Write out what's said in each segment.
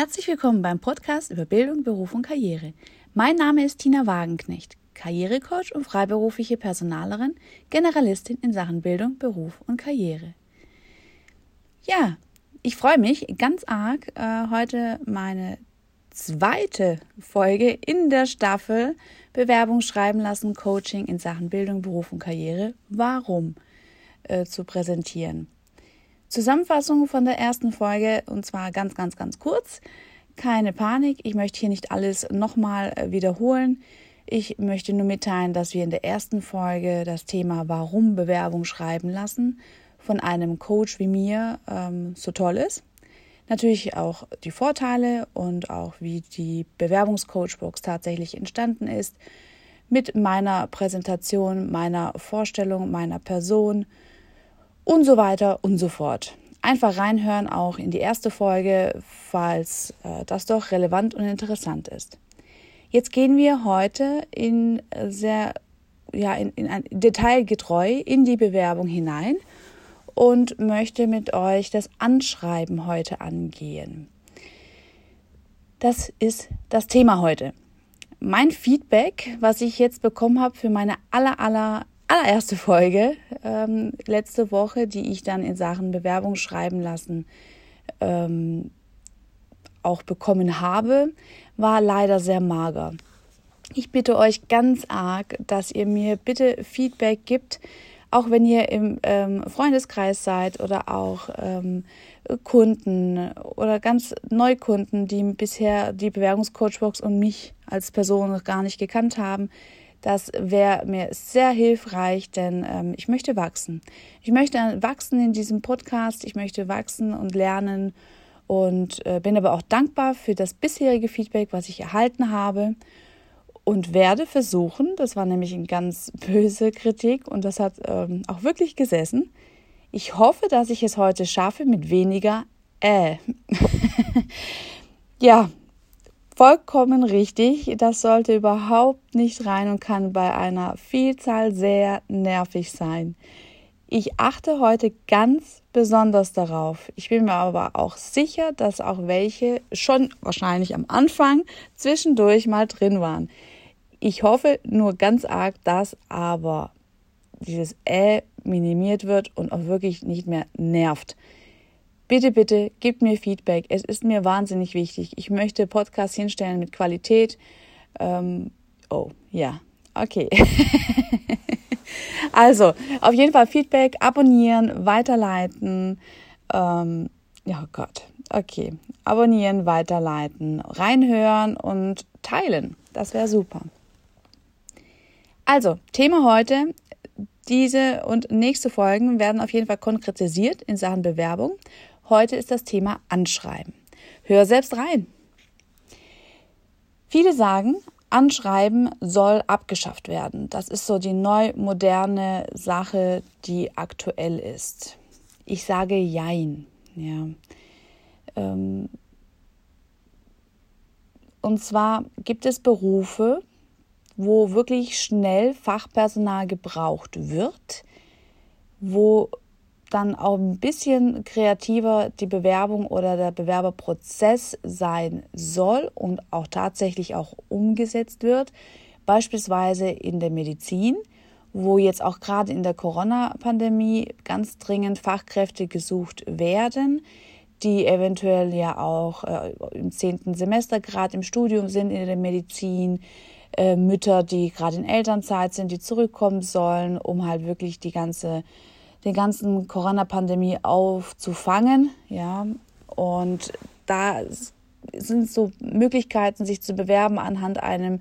Herzlich willkommen beim Podcast über Bildung, Beruf und Karriere. Mein Name ist Tina Wagenknecht, Karrierecoach und freiberufliche Personalerin, Generalistin in Sachen Bildung, Beruf und Karriere. Ja, ich freue mich ganz arg, äh, heute meine zweite Folge in der Staffel Bewerbung schreiben lassen, Coaching in Sachen Bildung, Beruf und Karriere. Warum äh, zu präsentieren? Zusammenfassung von der ersten Folge und zwar ganz, ganz, ganz kurz. Keine Panik, ich möchte hier nicht alles nochmal äh, wiederholen. Ich möchte nur mitteilen, dass wir in der ersten Folge das Thema Warum Bewerbung schreiben lassen von einem Coach wie mir ähm, so toll ist. Natürlich auch die Vorteile und auch wie die Bewerbungscoachbox tatsächlich entstanden ist. Mit meiner Präsentation, meiner Vorstellung, meiner Person und so weiter und so fort. Einfach reinhören auch in die erste Folge, falls äh, das doch relevant und interessant ist. Jetzt gehen wir heute in sehr ja in, in ein detailgetreu in die Bewerbung hinein und möchte mit euch das Anschreiben heute angehen. Das ist das Thema heute. Mein Feedback, was ich jetzt bekommen habe für meine aller aller allererste Folge ähm, letzte Woche, die ich dann in Sachen Bewerbung schreiben lassen ähm, auch bekommen habe, war leider sehr mager. Ich bitte euch ganz arg, dass ihr mir bitte Feedback gibt, auch wenn ihr im ähm, Freundeskreis seid oder auch ähm, Kunden oder ganz Neukunden, die bisher die Bewerbungscoachbox und mich als Person noch gar nicht gekannt haben, das wäre mir sehr hilfreich, denn ähm, ich möchte wachsen. Ich möchte wachsen in diesem Podcast, ich möchte wachsen und lernen und äh, bin aber auch dankbar für das bisherige Feedback, was ich erhalten habe und werde versuchen, das war nämlich eine ganz böse Kritik und das hat ähm, auch wirklich gesessen. Ich hoffe, dass ich es heute schaffe mit weniger äh. ja, vollkommen richtig. Das sollte überhaupt nicht rein und kann bei einer Vielzahl sehr nervig sein. Ich achte heute ganz besonders darauf. Ich bin mir aber auch sicher, dass auch welche schon wahrscheinlich am Anfang zwischendurch mal drin waren. Ich hoffe nur ganz arg, dass aber dieses Ä minimiert wird und auch wirklich nicht mehr nervt. Bitte, bitte, gebt mir Feedback. Es ist mir wahnsinnig wichtig. Ich möchte Podcasts hinstellen mit Qualität. Ähm, oh, ja, okay. also, auf jeden Fall Feedback, abonnieren, weiterleiten. Ähm, ja, oh Gott, okay. Abonnieren, weiterleiten, reinhören und teilen. Das wäre super. Also, Thema heute. Diese und nächste Folgen werden auf jeden Fall konkretisiert in Sachen Bewerbung. Heute ist das Thema Anschreiben. Hör selbst rein. Viele sagen, Anschreiben soll abgeschafft werden. Das ist so die neu moderne Sache, die aktuell ist. Ich sage Jein. Ja. Ähm, und zwar gibt es Berufe, wo wirklich schnell Fachpersonal gebraucht wird, wo dann auch ein bisschen kreativer die Bewerbung oder der Bewerberprozess sein soll und auch tatsächlich auch umgesetzt wird. Beispielsweise in der Medizin, wo jetzt auch gerade in der Corona-Pandemie ganz dringend Fachkräfte gesucht werden, die eventuell ja auch äh, im zehnten Semester gerade im Studium sind in der Medizin, äh, Mütter, die gerade in Elternzeit sind, die zurückkommen sollen, um halt wirklich die ganze den ganzen Corona-Pandemie aufzufangen. Ja, und da sind so Möglichkeiten, sich zu bewerben anhand einem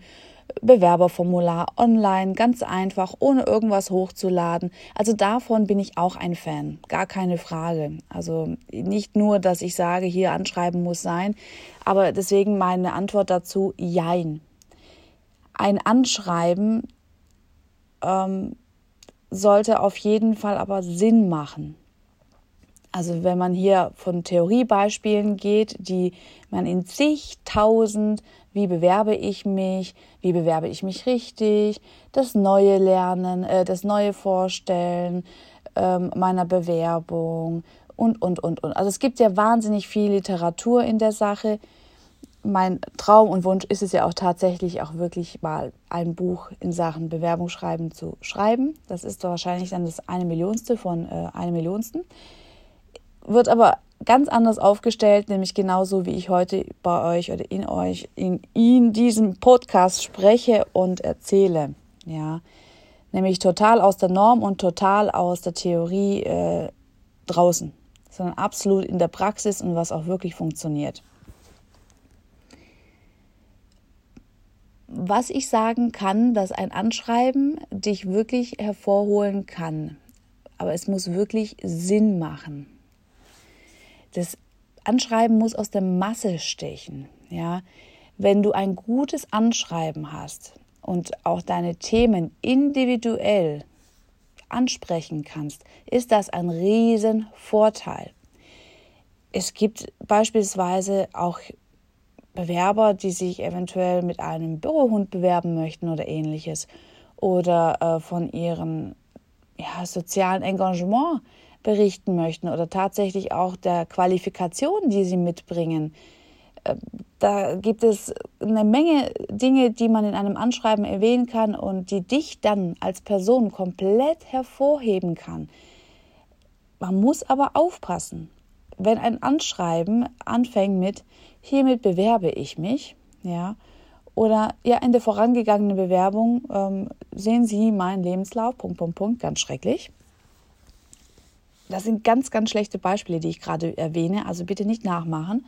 Bewerberformular online, ganz einfach, ohne irgendwas hochzuladen. Also davon bin ich auch ein Fan, gar keine Frage. Also nicht nur, dass ich sage, hier anschreiben muss sein, aber deswegen meine Antwort dazu, jein. Ein Anschreiben ähm, sollte auf jeden Fall aber Sinn machen. Also wenn man hier von Theoriebeispielen geht, die man in zigtausend, wie bewerbe ich mich, wie bewerbe ich mich richtig, das neue Lernen, äh, das neue Vorstellen ähm, meiner Bewerbung und, und, und, und. Also es gibt ja wahnsinnig viel Literatur in der Sache mein Traum und Wunsch ist es ja auch tatsächlich auch wirklich mal ein Buch in Sachen Bewerbungsschreiben zu schreiben. Das ist wahrscheinlich dann das eine Millionste von äh, einem Millionsten. Wird aber ganz anders aufgestellt, nämlich genauso wie ich heute bei euch oder in euch in, in diesem Podcast spreche und erzähle. Ja, nämlich total aus der Norm und total aus der Theorie äh, draußen, sondern absolut in der Praxis und was auch wirklich funktioniert. Was ich sagen kann, dass ein Anschreiben dich wirklich hervorholen kann. Aber es muss wirklich Sinn machen. Das Anschreiben muss aus der Masse stechen. Ja? Wenn du ein gutes Anschreiben hast und auch deine Themen individuell ansprechen kannst, ist das ein Riesenvorteil. Es gibt beispielsweise auch Bewerber, die sich eventuell mit einem Bürohund bewerben möchten oder ähnliches oder äh, von ihrem ja, sozialen Engagement berichten möchten oder tatsächlich auch der Qualifikation, die sie mitbringen. Äh, da gibt es eine Menge Dinge, die man in einem Anschreiben erwähnen kann und die dich dann als Person komplett hervorheben kann. Man muss aber aufpassen. Wenn ein Anschreiben anfängt mit hiermit bewerbe ich mich, ja, oder ja, in der vorangegangenen Bewerbung ähm, sehen Sie meinen Lebenslauf, Punkt, Punkt, Punkt, ganz schrecklich. Das sind ganz, ganz schlechte Beispiele, die ich gerade erwähne, also bitte nicht nachmachen.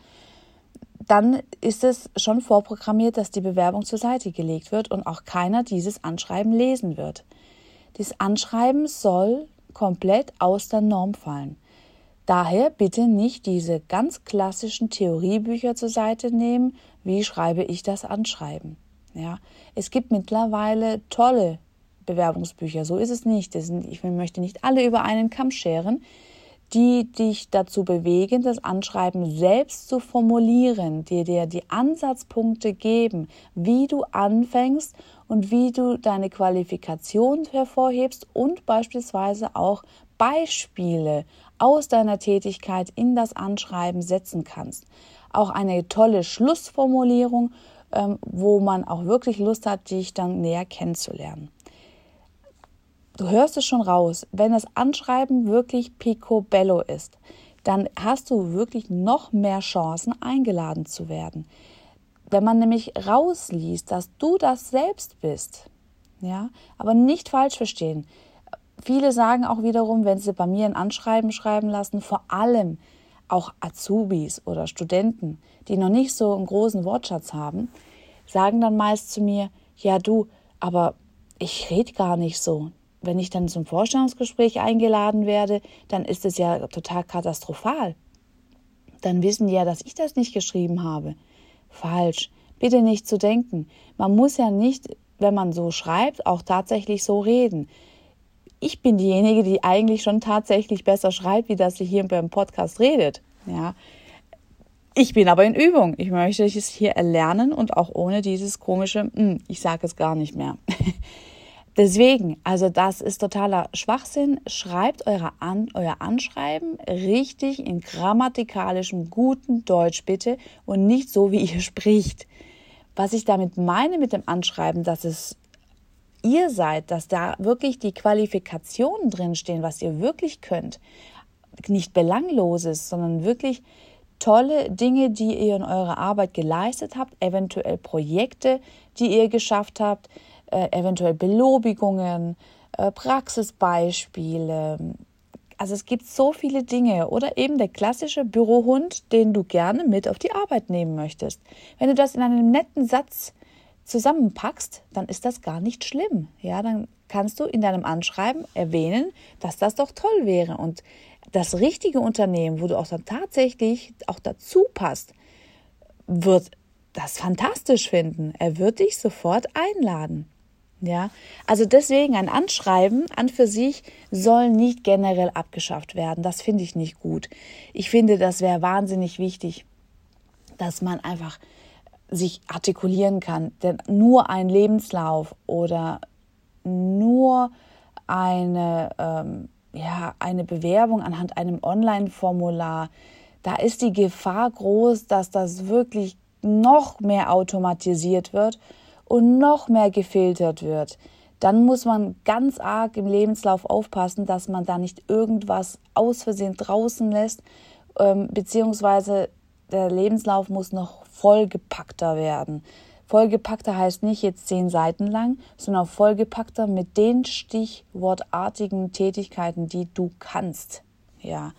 Dann ist es schon vorprogrammiert, dass die Bewerbung zur Seite gelegt wird und auch keiner dieses Anschreiben lesen wird. Dieses Anschreiben soll komplett aus der Norm fallen. Daher bitte nicht diese ganz klassischen Theoriebücher zur Seite nehmen, wie schreibe ich das Anschreiben. Ja, es gibt mittlerweile tolle Bewerbungsbücher, so ist es nicht. Ich möchte nicht alle über einen Kamm scheren, die dich dazu bewegen, das Anschreiben selbst zu formulieren, die dir die Ansatzpunkte geben, wie du anfängst und wie du deine Qualifikation hervorhebst und beispielsweise auch Beispiele aus deiner Tätigkeit in das Anschreiben setzen kannst. Auch eine tolle Schlussformulierung, ähm, wo man auch wirklich Lust hat, dich dann näher kennenzulernen. Du hörst es schon raus, wenn das Anschreiben wirklich picobello ist, dann hast du wirklich noch mehr Chancen, eingeladen zu werden. Wenn man nämlich rausliest, dass du das selbst bist, ja, aber nicht falsch verstehen. Viele sagen auch wiederum, wenn sie bei mir ein Anschreiben schreiben lassen, vor allem auch Azubis oder Studenten, die noch nicht so einen großen Wortschatz haben, sagen dann meist zu mir, ja du, aber ich rede gar nicht so. Wenn ich dann zum Vorstellungsgespräch eingeladen werde, dann ist es ja total katastrophal. Dann wissen die ja, dass ich das nicht geschrieben habe. Falsch. Bitte nicht zu denken. Man muss ja nicht, wenn man so schreibt, auch tatsächlich so reden ich bin diejenige, die eigentlich schon tatsächlich besser schreibt, wie das sie hier beim Podcast redet. Ja. Ich bin aber in Übung. Ich möchte es hier erlernen und auch ohne dieses komische, hm, ich sage es gar nicht mehr. Deswegen, also das ist totaler Schwachsinn. Schreibt eure An euer Anschreiben richtig in grammatikalischem, guten Deutsch bitte und nicht so, wie ihr spricht. Was ich damit meine mit dem Anschreiben, dass es ihr seid, dass da wirklich die Qualifikationen drinstehen, was ihr wirklich könnt. Nicht belangloses, sondern wirklich tolle Dinge, die ihr in eurer Arbeit geleistet habt, eventuell Projekte, die ihr geschafft habt, äh, eventuell Belobigungen, äh, Praxisbeispiele. Also es gibt so viele Dinge oder eben der klassische Bürohund, den du gerne mit auf die Arbeit nehmen möchtest. Wenn du das in einem netten Satz zusammenpackst, dann ist das gar nicht schlimm. Ja, dann kannst du in deinem Anschreiben erwähnen, dass das doch toll wäre und das richtige Unternehmen, wo du auch dann tatsächlich auch dazu passt, wird das fantastisch finden. Er wird dich sofort einladen. Ja, also deswegen ein Anschreiben an für sich soll nicht generell abgeschafft werden. Das finde ich nicht gut. Ich finde, das wäre wahnsinnig wichtig, dass man einfach sich artikulieren kann. Denn nur ein Lebenslauf oder nur eine, ähm, ja, eine Bewerbung anhand einem Online-Formular, da ist die Gefahr groß, dass das wirklich noch mehr automatisiert wird und noch mehr gefiltert wird, dann muss man ganz arg im Lebenslauf aufpassen, dass man da nicht irgendwas aus Versehen draußen lässt, ähm, beziehungsweise der Lebenslauf muss noch vollgepackter werden. Vollgepackter heißt nicht jetzt zehn Seiten lang, sondern vollgepackter mit den stichwortartigen Tätigkeiten, die du kannst. Ja,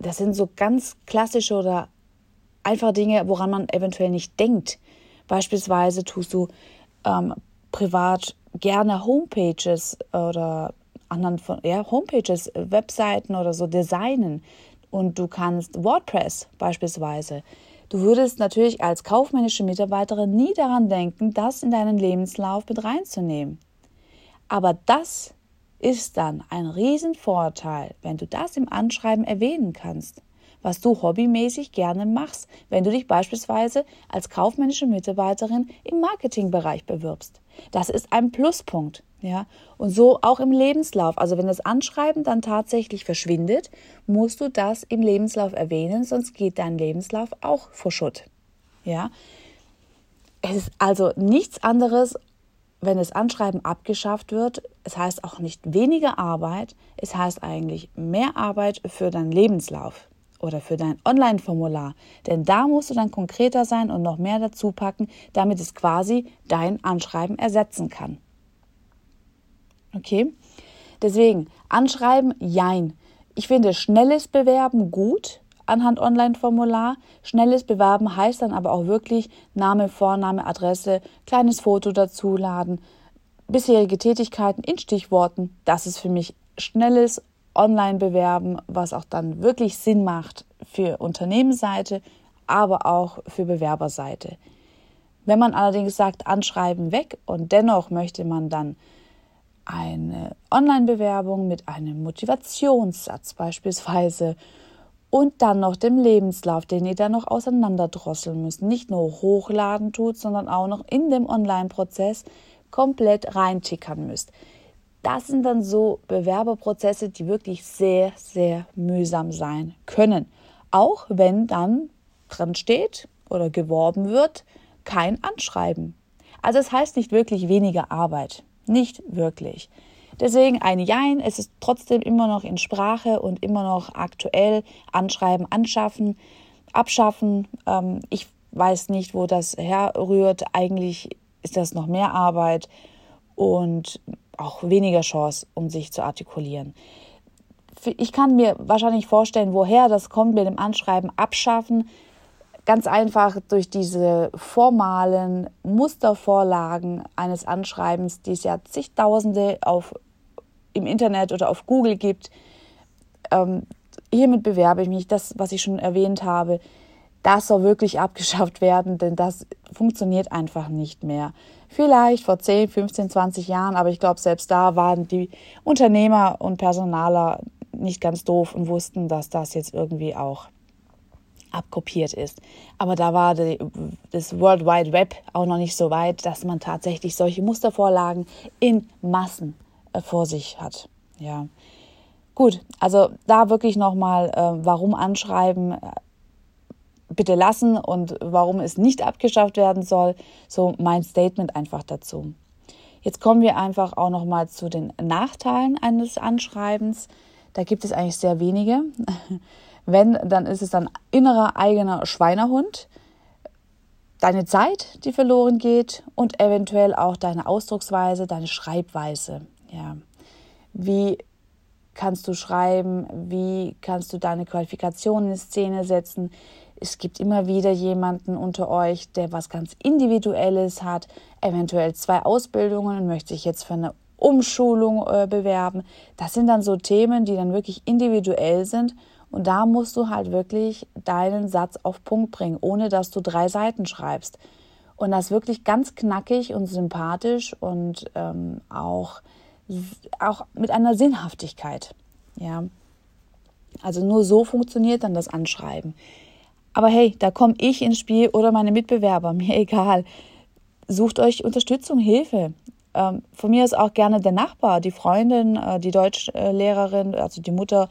das sind so ganz klassische oder einfache Dinge, woran man eventuell nicht denkt. Beispielsweise tust du ähm, privat gerne Homepages oder anderen von ja, Homepages, Webseiten oder so designen und du kannst WordPress beispielsweise. Du würdest natürlich als kaufmännische Mitarbeiterin nie daran denken, das in deinen Lebenslauf mit reinzunehmen. Aber das ist dann ein Riesenvorteil, wenn du das im Anschreiben erwähnen kannst, was du hobbymäßig gerne machst, wenn du dich beispielsweise als kaufmännische Mitarbeiterin im Marketingbereich bewirbst. Das ist ein Pluspunkt. Ja, und so auch im Lebenslauf. Also wenn das Anschreiben dann tatsächlich verschwindet, musst du das im Lebenslauf erwähnen, sonst geht dein Lebenslauf auch vor Schutt. Ja, es ist also nichts anderes, wenn das Anschreiben abgeschafft wird. Es heißt auch nicht weniger Arbeit, es heißt eigentlich mehr Arbeit für deinen Lebenslauf oder für dein Online-Formular. Denn da musst du dann konkreter sein und noch mehr dazu packen, damit es quasi dein Anschreiben ersetzen kann. Okay? Deswegen, anschreiben, jein. Ich finde schnelles Bewerben gut anhand Online-Formular. Schnelles Bewerben heißt dann aber auch wirklich Name, Vorname, Adresse, kleines Foto dazuladen, bisherige Tätigkeiten in Stichworten. Das ist für mich schnelles Online-Bewerben, was auch dann wirklich Sinn macht für Unternehmensseite, aber auch für Bewerberseite. Wenn man allerdings sagt, anschreiben weg und dennoch möchte man dann eine Online-Bewerbung mit einem Motivationssatz beispielsweise und dann noch dem Lebenslauf, den ihr dann noch auseinanderdrosseln müsst. Nicht nur hochladen tut, sondern auch noch in dem Online-Prozess komplett reintickern müsst. Das sind dann so Bewerberprozesse, die wirklich sehr, sehr mühsam sein können. Auch wenn dann drin steht oder geworben wird, kein Anschreiben. Also es heißt nicht wirklich weniger Arbeit. Nicht wirklich. Deswegen ein Jein, es ist trotzdem immer noch in Sprache und immer noch aktuell. Anschreiben, anschaffen, abschaffen. Ähm, ich weiß nicht, wo das herrührt. Eigentlich ist das noch mehr Arbeit und auch weniger Chance, um sich zu artikulieren. Ich kann mir wahrscheinlich vorstellen, woher das kommt mit dem Anschreiben, abschaffen Ganz einfach durch diese formalen Mustervorlagen eines Anschreibens, die es ja zigtausende auf, im Internet oder auf Google gibt. Ähm, hiermit bewerbe ich mich, das, was ich schon erwähnt habe, das soll wirklich abgeschafft werden, denn das funktioniert einfach nicht mehr. Vielleicht vor 10, 15, 20 Jahren, aber ich glaube, selbst da waren die Unternehmer und Personaler nicht ganz doof und wussten, dass das jetzt irgendwie auch abkopiert ist. Aber da war die, das World Wide Web auch noch nicht so weit, dass man tatsächlich solche Mustervorlagen in Massen äh, vor sich hat. Ja. Gut, also da wirklich nochmal, äh, warum anschreiben, bitte lassen und warum es nicht abgeschafft werden soll. So mein Statement einfach dazu. Jetzt kommen wir einfach auch nochmal zu den Nachteilen eines Anschreibens. Da gibt es eigentlich sehr wenige. Wenn, dann ist es ein innerer eigener Schweinehund, deine Zeit, die verloren geht und eventuell auch deine Ausdrucksweise, deine Schreibweise. Ja. Wie kannst du schreiben? Wie kannst du deine Qualifikationen in Szene setzen? Es gibt immer wieder jemanden unter euch, der was ganz Individuelles hat, eventuell zwei Ausbildungen und möchte sich jetzt für eine Umschulung äh, bewerben. Das sind dann so Themen, die dann wirklich individuell sind und da musst du halt wirklich deinen Satz auf Punkt bringen, ohne dass du drei Seiten schreibst. Und das wirklich ganz knackig und sympathisch und ähm, auch, auch mit einer Sinnhaftigkeit. Ja. Also nur so funktioniert dann das Anschreiben. Aber hey, da komme ich ins Spiel oder meine Mitbewerber, mir egal. Sucht euch Unterstützung, Hilfe. Ähm, von mir ist auch gerne der Nachbar, die Freundin, äh, die Deutschlehrerin, also die Mutter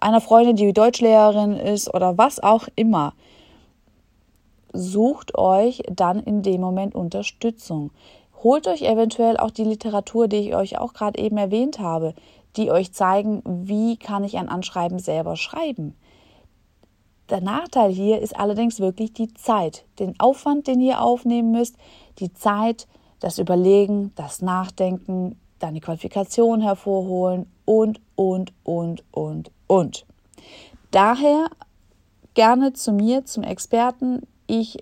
einer Freundin, die Deutschlehrerin ist oder was auch immer. sucht euch dann in dem Moment Unterstützung. Holt euch eventuell auch die Literatur, die ich euch auch gerade eben erwähnt habe, die euch zeigen, wie kann ich ein Anschreiben selber schreiben. Der Nachteil hier ist allerdings wirklich die Zeit, den Aufwand, den ihr aufnehmen müsst, die Zeit, das Überlegen, das Nachdenken, deine Qualifikation hervorholen und, und, und, und, und. Daher gerne zu mir, zum Experten. Ich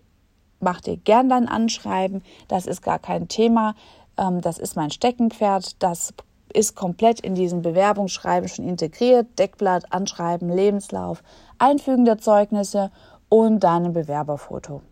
mache dir gern dein Anschreiben. Das ist gar kein Thema. Ähm, das ist mein Steckenpferd. Das ist komplett in diesem Bewerbungsschreiben schon integriert. Deckblatt, Anschreiben, Lebenslauf, Einfügen der Zeugnisse und dein Bewerberfoto.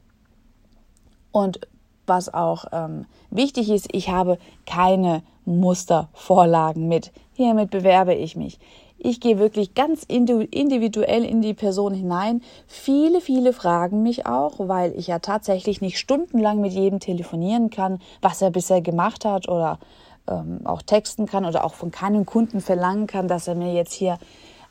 Und was auch ähm, wichtig ist, ich habe keine Mustervorlagen mit. Hiermit bewerbe ich mich. Ich gehe wirklich ganz individuell in die Person hinein. Viele, viele fragen mich auch, weil ich ja tatsächlich nicht stundenlang mit jedem telefonieren kann, was er bisher gemacht hat oder ähm, auch texten kann oder auch von keinem Kunden verlangen kann, dass er mir jetzt hier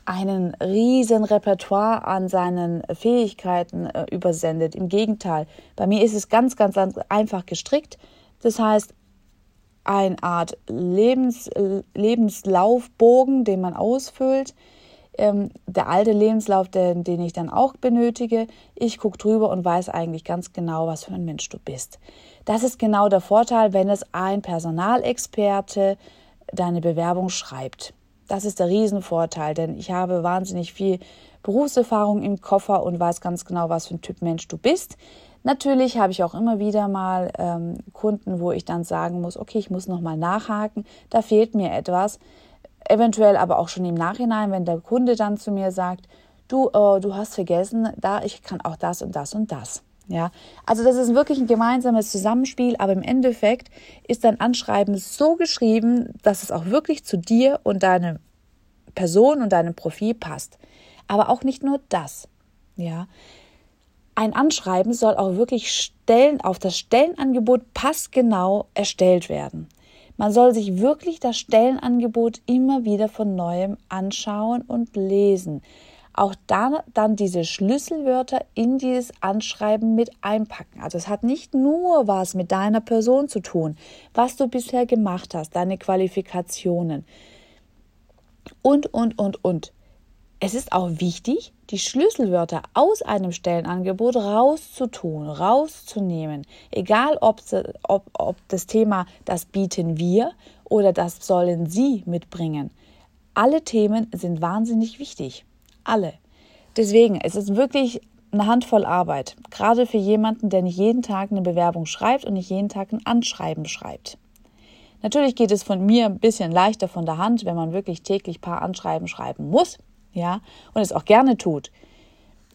einen riesen Repertoire an seinen Fähigkeiten äh, übersendet. Im Gegenteil, bei mir ist es ganz, ganz einfach gestrickt. Das heißt, eine Art Lebens, Lebenslaufbogen, den man ausfüllt. Ähm, der alte Lebenslauf, den, den ich dann auch benötige. Ich gucke drüber und weiß eigentlich ganz genau, was für ein Mensch du bist. Das ist genau der Vorteil, wenn es ein Personalexperte deine Bewerbung schreibt. Das ist der Riesenvorteil, denn ich habe wahnsinnig viel Berufserfahrung im Koffer und weiß ganz genau, was für ein Typ Mensch du bist. Natürlich habe ich auch immer wieder mal ähm, Kunden, wo ich dann sagen muss, okay, ich muss nochmal nachhaken, da fehlt mir etwas. Eventuell aber auch schon im Nachhinein, wenn der Kunde dann zu mir sagt, du, äh, du hast vergessen, da ich kann auch das und das und das. Ja, also das ist wirklich ein gemeinsames Zusammenspiel, aber im Endeffekt ist dein Anschreiben so geschrieben, dass es auch wirklich zu dir und deiner Person und deinem Profil passt. Aber auch nicht nur das. Ja, ein Anschreiben soll auch wirklich Stellen auf das Stellenangebot passgenau erstellt werden. Man soll sich wirklich das Stellenangebot immer wieder von neuem anschauen und lesen. Auch dann, dann diese Schlüsselwörter in dieses Anschreiben mit einpacken. Also es hat nicht nur was mit deiner Person zu tun, was du bisher gemacht hast, deine Qualifikationen und, und, und, und. Es ist auch wichtig, die Schlüsselwörter aus einem Stellenangebot rauszutun, rauszunehmen. Egal, ob, ob, ob das Thema das bieten wir oder das sollen Sie mitbringen. Alle Themen sind wahnsinnig wichtig. Alle. Deswegen, es ist wirklich eine Handvoll Arbeit. Gerade für jemanden, der nicht jeden Tag eine Bewerbung schreibt und nicht jeden Tag ein Anschreiben schreibt. Natürlich geht es von mir ein bisschen leichter von der Hand, wenn man wirklich täglich ein paar Anschreiben schreiben muss ja, und es auch gerne tut.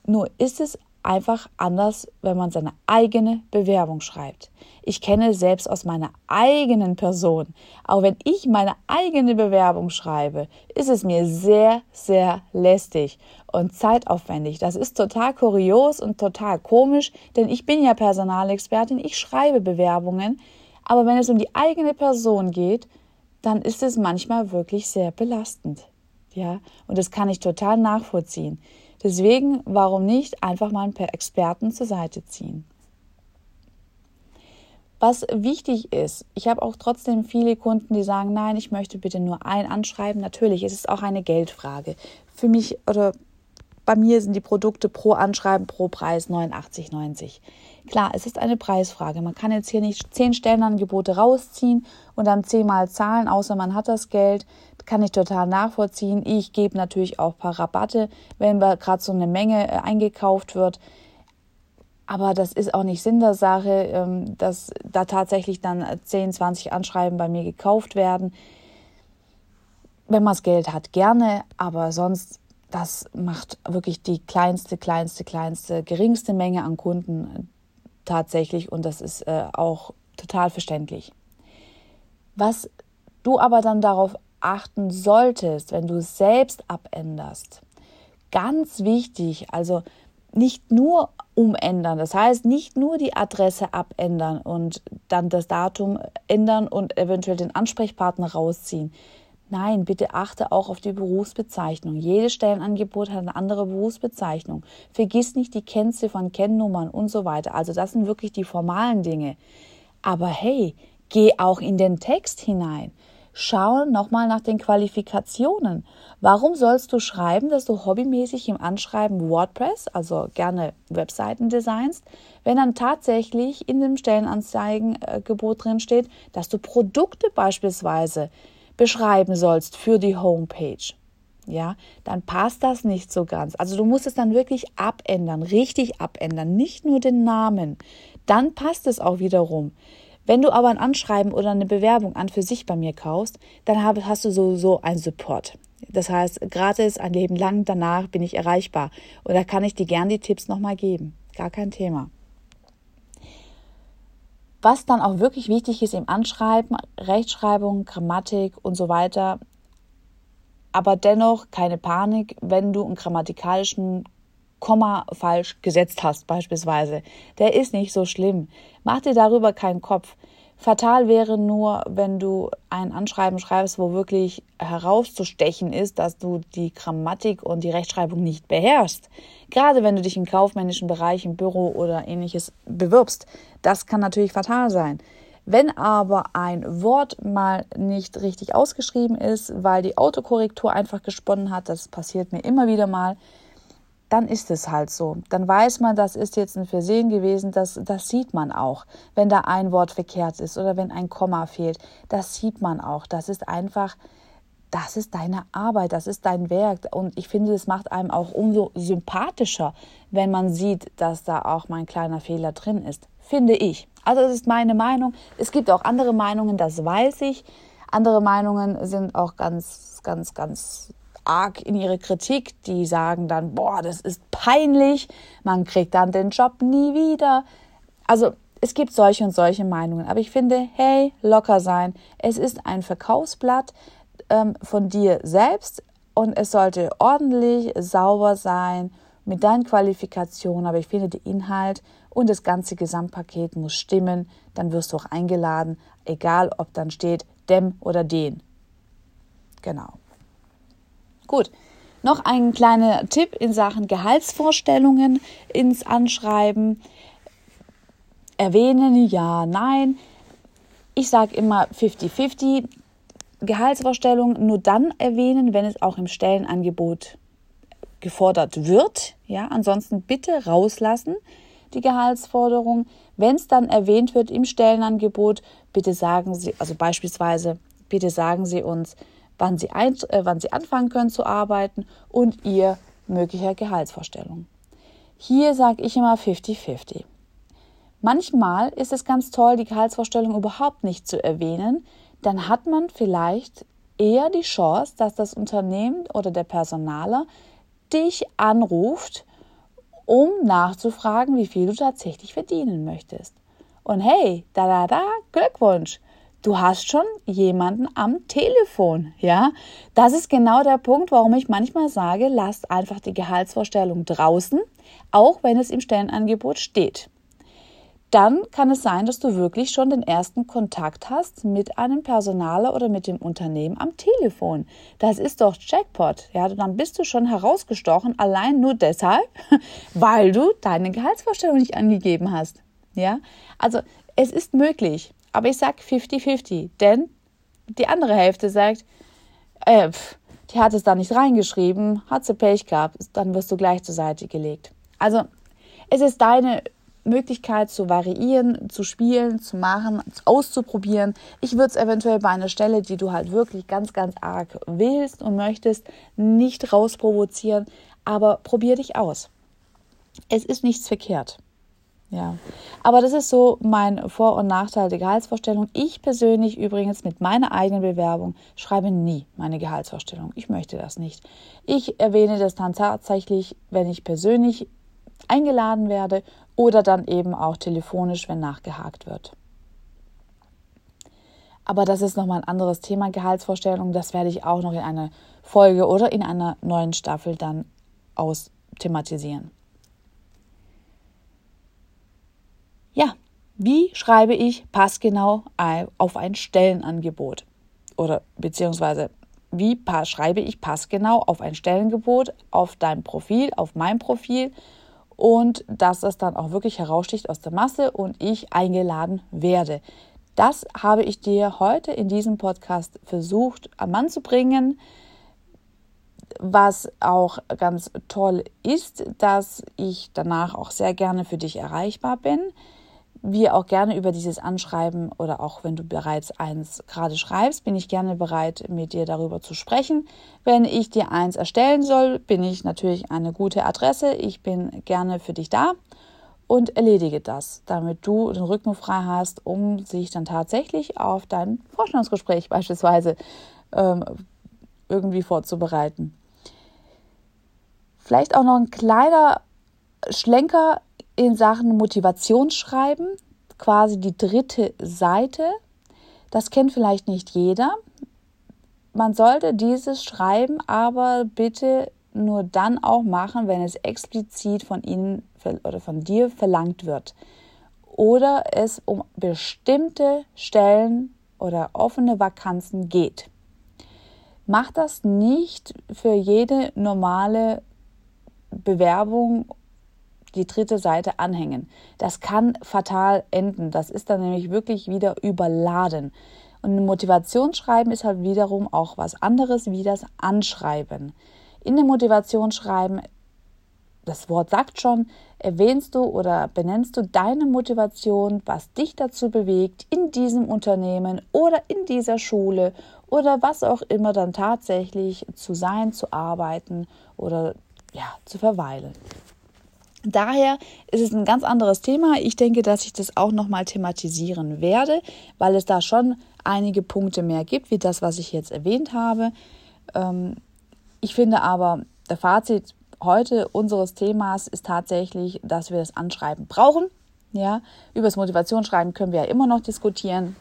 Nur ist es einfach anders, wenn man seine eigene Bewerbung schreibt. Ich kenne selbst aus meiner eigenen Person, auch wenn ich meine eigene Bewerbung schreibe, ist es mir sehr, sehr lästig und zeitaufwendig. Das ist total kurios und total komisch, denn ich bin ja Personalexpertin, ich schreibe Bewerbungen, aber wenn es um die eigene Person geht, dann ist es manchmal wirklich sehr belastend. Ja, und das kann ich total nachvollziehen. Deswegen, warum nicht einfach mal ein paar Experten zur Seite ziehen? Was wichtig ist, ich habe auch trotzdem viele Kunden, die sagen, nein, ich möchte bitte nur ein Anschreiben. Natürlich ist es auch eine Geldfrage. Für mich oder bei mir sind die Produkte pro Anschreiben pro Preis 89,90. Klar, es ist eine Preisfrage. Man kann jetzt hier nicht zehn Stellenangebote rausziehen und dann zehnmal zahlen, außer man hat das Geld. Kann ich total nachvollziehen. Ich gebe natürlich auch ein paar Rabatte, wenn gerade so eine Menge äh, eingekauft wird. Aber das ist auch nicht Sinn der Sache, ähm, dass da tatsächlich dann 10, 20 Anschreiben bei mir gekauft werden. Wenn man das Geld hat, gerne, aber sonst das macht wirklich die kleinste, kleinste, kleinste, geringste Menge an Kunden tatsächlich und das ist äh, auch total verständlich. Was du aber dann darauf achten solltest, wenn du es selbst abänderst, ganz wichtig, also nicht nur umändern, das heißt nicht nur die Adresse abändern und dann das Datum ändern und eventuell den Ansprechpartner rausziehen. Nein, bitte achte auch auf die Berufsbezeichnung. Jedes Stellenangebot hat eine andere Berufsbezeichnung. Vergiss nicht die Kennziffern, Kennnummern und so weiter. Also das sind wirklich die formalen Dinge. Aber hey, geh auch in den Text hinein. Schau nochmal nach den Qualifikationen. Warum sollst du schreiben, dass du hobbymäßig im Anschreiben WordPress, also gerne Webseiten designst, wenn dann tatsächlich in dem Stellenanzeigengebot drin steht, dass du Produkte beispielsweise beschreiben sollst für die Homepage, ja, dann passt das nicht so ganz. Also du musst es dann wirklich abändern, richtig abändern, nicht nur den Namen. Dann passt es auch wiederum. Wenn du aber ein Anschreiben oder eine Bewerbung an für sich bei mir kaufst, dann hast du sowieso einen Support. Das heißt, gratis ein Leben lang, danach bin ich erreichbar. Und da kann ich dir gern die Tipps nochmal geben. Gar kein Thema. Was dann auch wirklich wichtig ist im Anschreiben, Rechtschreibung, Grammatik und so weiter. Aber dennoch keine Panik, wenn du einen grammatikalischen Komma falsch gesetzt hast, beispielsweise. Der ist nicht so schlimm. Mach dir darüber keinen Kopf. Fatal wäre nur, wenn du ein Anschreiben schreibst, wo wirklich herauszustechen ist, dass du die Grammatik und die Rechtschreibung nicht beherrschst. Gerade wenn du dich im kaufmännischen Bereich, im Büro oder ähnliches bewirbst. Das kann natürlich fatal sein. Wenn aber ein Wort mal nicht richtig ausgeschrieben ist, weil die Autokorrektur einfach gesponnen hat, das passiert mir immer wieder mal, dann ist es halt so. Dann weiß man, das ist jetzt ein Versehen gewesen, das, das sieht man auch, wenn da ein Wort verkehrt ist oder wenn ein Komma fehlt. Das sieht man auch. Das ist einfach, das ist deine Arbeit, das ist dein Werk. Und ich finde, es macht einem auch umso sympathischer, wenn man sieht, dass da auch mal ein kleiner Fehler drin ist. Finde ich. Also, das ist meine Meinung. Es gibt auch andere Meinungen, das weiß ich. Andere Meinungen sind auch ganz, ganz, ganz arg in ihre Kritik. Die sagen dann, boah, das ist peinlich, man kriegt dann den Job nie wieder. Also es gibt solche und solche Meinungen. Aber ich finde, hey, locker sein. Es ist ein Verkaufsblatt ähm, von dir selbst und es sollte ordentlich, sauber sein mit deinen Qualifikationen. Aber ich finde, der Inhalt und das ganze Gesamtpaket muss stimmen. Dann wirst du auch eingeladen, egal ob dann steht dem oder den. Genau. Gut. Noch ein kleiner Tipp in Sachen Gehaltsvorstellungen ins Anschreiben. Erwähnen, ja, nein. Ich sage immer 50-50. Gehaltsvorstellungen nur dann erwähnen, wenn es auch im Stellenangebot gefordert wird. Ja, ansonsten bitte rauslassen die Gehaltsforderung. Wenn es dann erwähnt wird im Stellenangebot, bitte sagen Sie, also beispielsweise, bitte sagen Sie uns, wann sie, ein, äh, wann sie anfangen können zu arbeiten und ihr möglicher Gehaltsvorstellung. Hier sage ich immer 50-50. Manchmal ist es ganz toll, die Gehaltsvorstellung überhaupt nicht zu erwähnen. Dann hat man vielleicht eher die Chance, dass das Unternehmen oder der Personaler dich anruft, um nachzufragen, wie viel du tatsächlich verdienen möchtest. Und hey, da da da, Glückwunsch! Du hast schon jemanden am Telefon, ja? Das ist genau der Punkt, warum ich manchmal sage, lasst einfach die Gehaltsvorstellung draußen, auch wenn es im Stellenangebot steht. Dann kann es sein, dass du wirklich schon den ersten Kontakt hast mit einem Personaler oder mit dem Unternehmen am Telefon. Das ist doch Jackpot. Ja, dann bist du schon herausgestochen, allein nur deshalb, weil du deine Gehaltsvorstellung nicht angegeben hast. Ja, also es ist möglich. Aber ich sage 50-50, denn die andere Hälfte sagt, äh, pff, die hat es da nicht reingeschrieben, hat sie Pech gehabt, dann wirst du gleich zur Seite gelegt. Also es ist deine Möglichkeit zu variieren, zu spielen, zu machen, auszuprobieren. Ich würde es eventuell bei einer Stelle, die du halt wirklich ganz, ganz arg willst und möchtest, nicht rausprovozieren, aber probier dich aus. Es ist nichts verkehrt. Ja, aber das ist so mein Vor- und Nachteil der Gehaltsvorstellung. Ich persönlich übrigens mit meiner eigenen Bewerbung schreibe nie meine Gehaltsvorstellung. Ich möchte das nicht. Ich erwähne das dann tatsächlich, wenn ich persönlich eingeladen werde oder dann eben auch telefonisch, wenn nachgehakt wird. Aber das ist nochmal ein anderes Thema, Gehaltsvorstellung. Das werde ich auch noch in einer Folge oder in einer neuen Staffel dann austhematisieren. Ja, wie schreibe ich passgenau auf ein Stellenangebot? Oder beziehungsweise wie schreibe ich passgenau auf ein Stellengebot, auf dein Profil, auf mein Profil und dass es dann auch wirklich heraussticht aus der Masse und ich eingeladen werde. Das habe ich dir heute in diesem Podcast versucht am Mann zu bringen. Was auch ganz toll ist, dass ich danach auch sehr gerne für dich erreichbar bin wir auch gerne über dieses Anschreiben oder auch wenn du bereits eins gerade schreibst, bin ich gerne bereit, mit dir darüber zu sprechen. Wenn ich dir eins erstellen soll, bin ich natürlich eine gute Adresse. Ich bin gerne für dich da und erledige das, damit du den Rücken frei hast, um sich dann tatsächlich auf dein Vorstellungsgespräch beispielsweise ähm, irgendwie vorzubereiten. Vielleicht auch noch ein kleiner Schlenker in Sachen Motivationsschreiben, quasi die dritte Seite. Das kennt vielleicht nicht jeder. Man sollte dieses Schreiben aber bitte nur dann auch machen, wenn es explizit von Ihnen oder von dir verlangt wird. Oder es um bestimmte Stellen oder offene Vakanzen geht. Mach das nicht für jede normale Bewerbung die dritte Seite anhängen. Das kann fatal enden. Das ist dann nämlich wirklich wieder überladen. Und ein Motivationsschreiben ist halt wiederum auch was anderes wie das Anschreiben. In dem Motivationsschreiben, das Wort sagt schon, erwähnst du oder benennst du deine Motivation, was dich dazu bewegt, in diesem Unternehmen oder in dieser Schule oder was auch immer dann tatsächlich zu sein, zu arbeiten oder ja, zu verweilen. Daher ist es ein ganz anderes Thema. Ich denke, dass ich das auch nochmal thematisieren werde, weil es da schon einige Punkte mehr gibt, wie das, was ich jetzt erwähnt habe. Ähm, ich finde aber, der Fazit heute unseres Themas ist tatsächlich, dass wir das Anschreiben brauchen. Ja, über das Motivationsschreiben können wir ja immer noch diskutieren.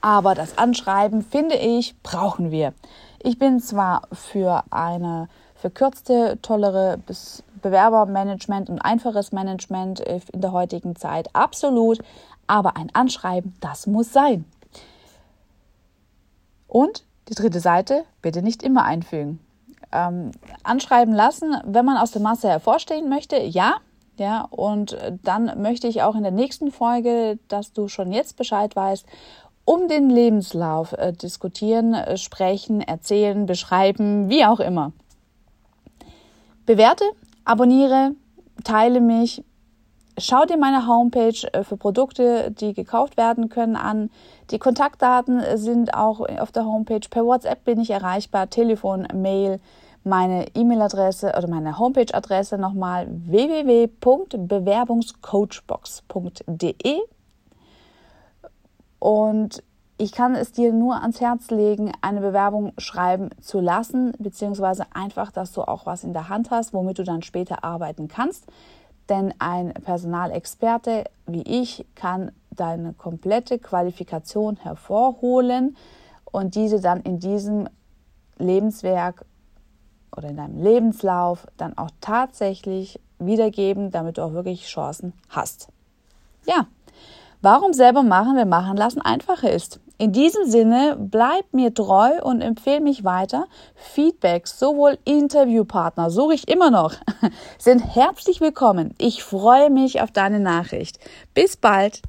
Aber das Anschreiben, finde ich, brauchen wir. Ich bin zwar für eine verkürzte, tollere bis Bewerbermanagement und einfaches Management in der heutigen Zeit absolut, aber ein Anschreiben, das muss sein. Und die dritte Seite bitte nicht immer einfügen. Ähm, anschreiben lassen, wenn man aus der Masse hervorstehen möchte, ja. Ja, und dann möchte ich auch in der nächsten Folge, dass du schon jetzt Bescheid weißt, um den Lebenslauf äh, diskutieren, äh, sprechen, erzählen, beschreiben, wie auch immer. Bewerte abonniere, teile mich, schau dir meine Homepage äh, für Produkte, die gekauft werden können, an. Die Kontaktdaten sind auch auf der Homepage. Per WhatsApp bin ich erreichbar, Telefon, Mail, meine E-Mail-Adresse oder meine Homepage-Adresse nochmal www.bewerbungscoachbox.de. Und ich kann es dir nur ans Herz legen, eine Bewerbung schreiben zu lassen, beziehungsweise einfach, dass du auch was in der Hand hast, womit du dann später arbeiten kannst. Denn ein Personalexperte wie ich kann deine komplette Qualifikation hervorholen und diese dann in diesem Lebenswerk oder in deinem Lebenslauf dann auch tatsächlich wiedergeben, damit du auch wirklich Chancen hast. Ja, warum selber machen, wenn machen lassen einfacher ist? In diesem Sinne, bleib mir treu und empfehle mich weiter. Feedbacks, sowohl Interviewpartner, suche ich immer noch, sind herzlich willkommen. Ich freue mich auf deine Nachricht. Bis bald.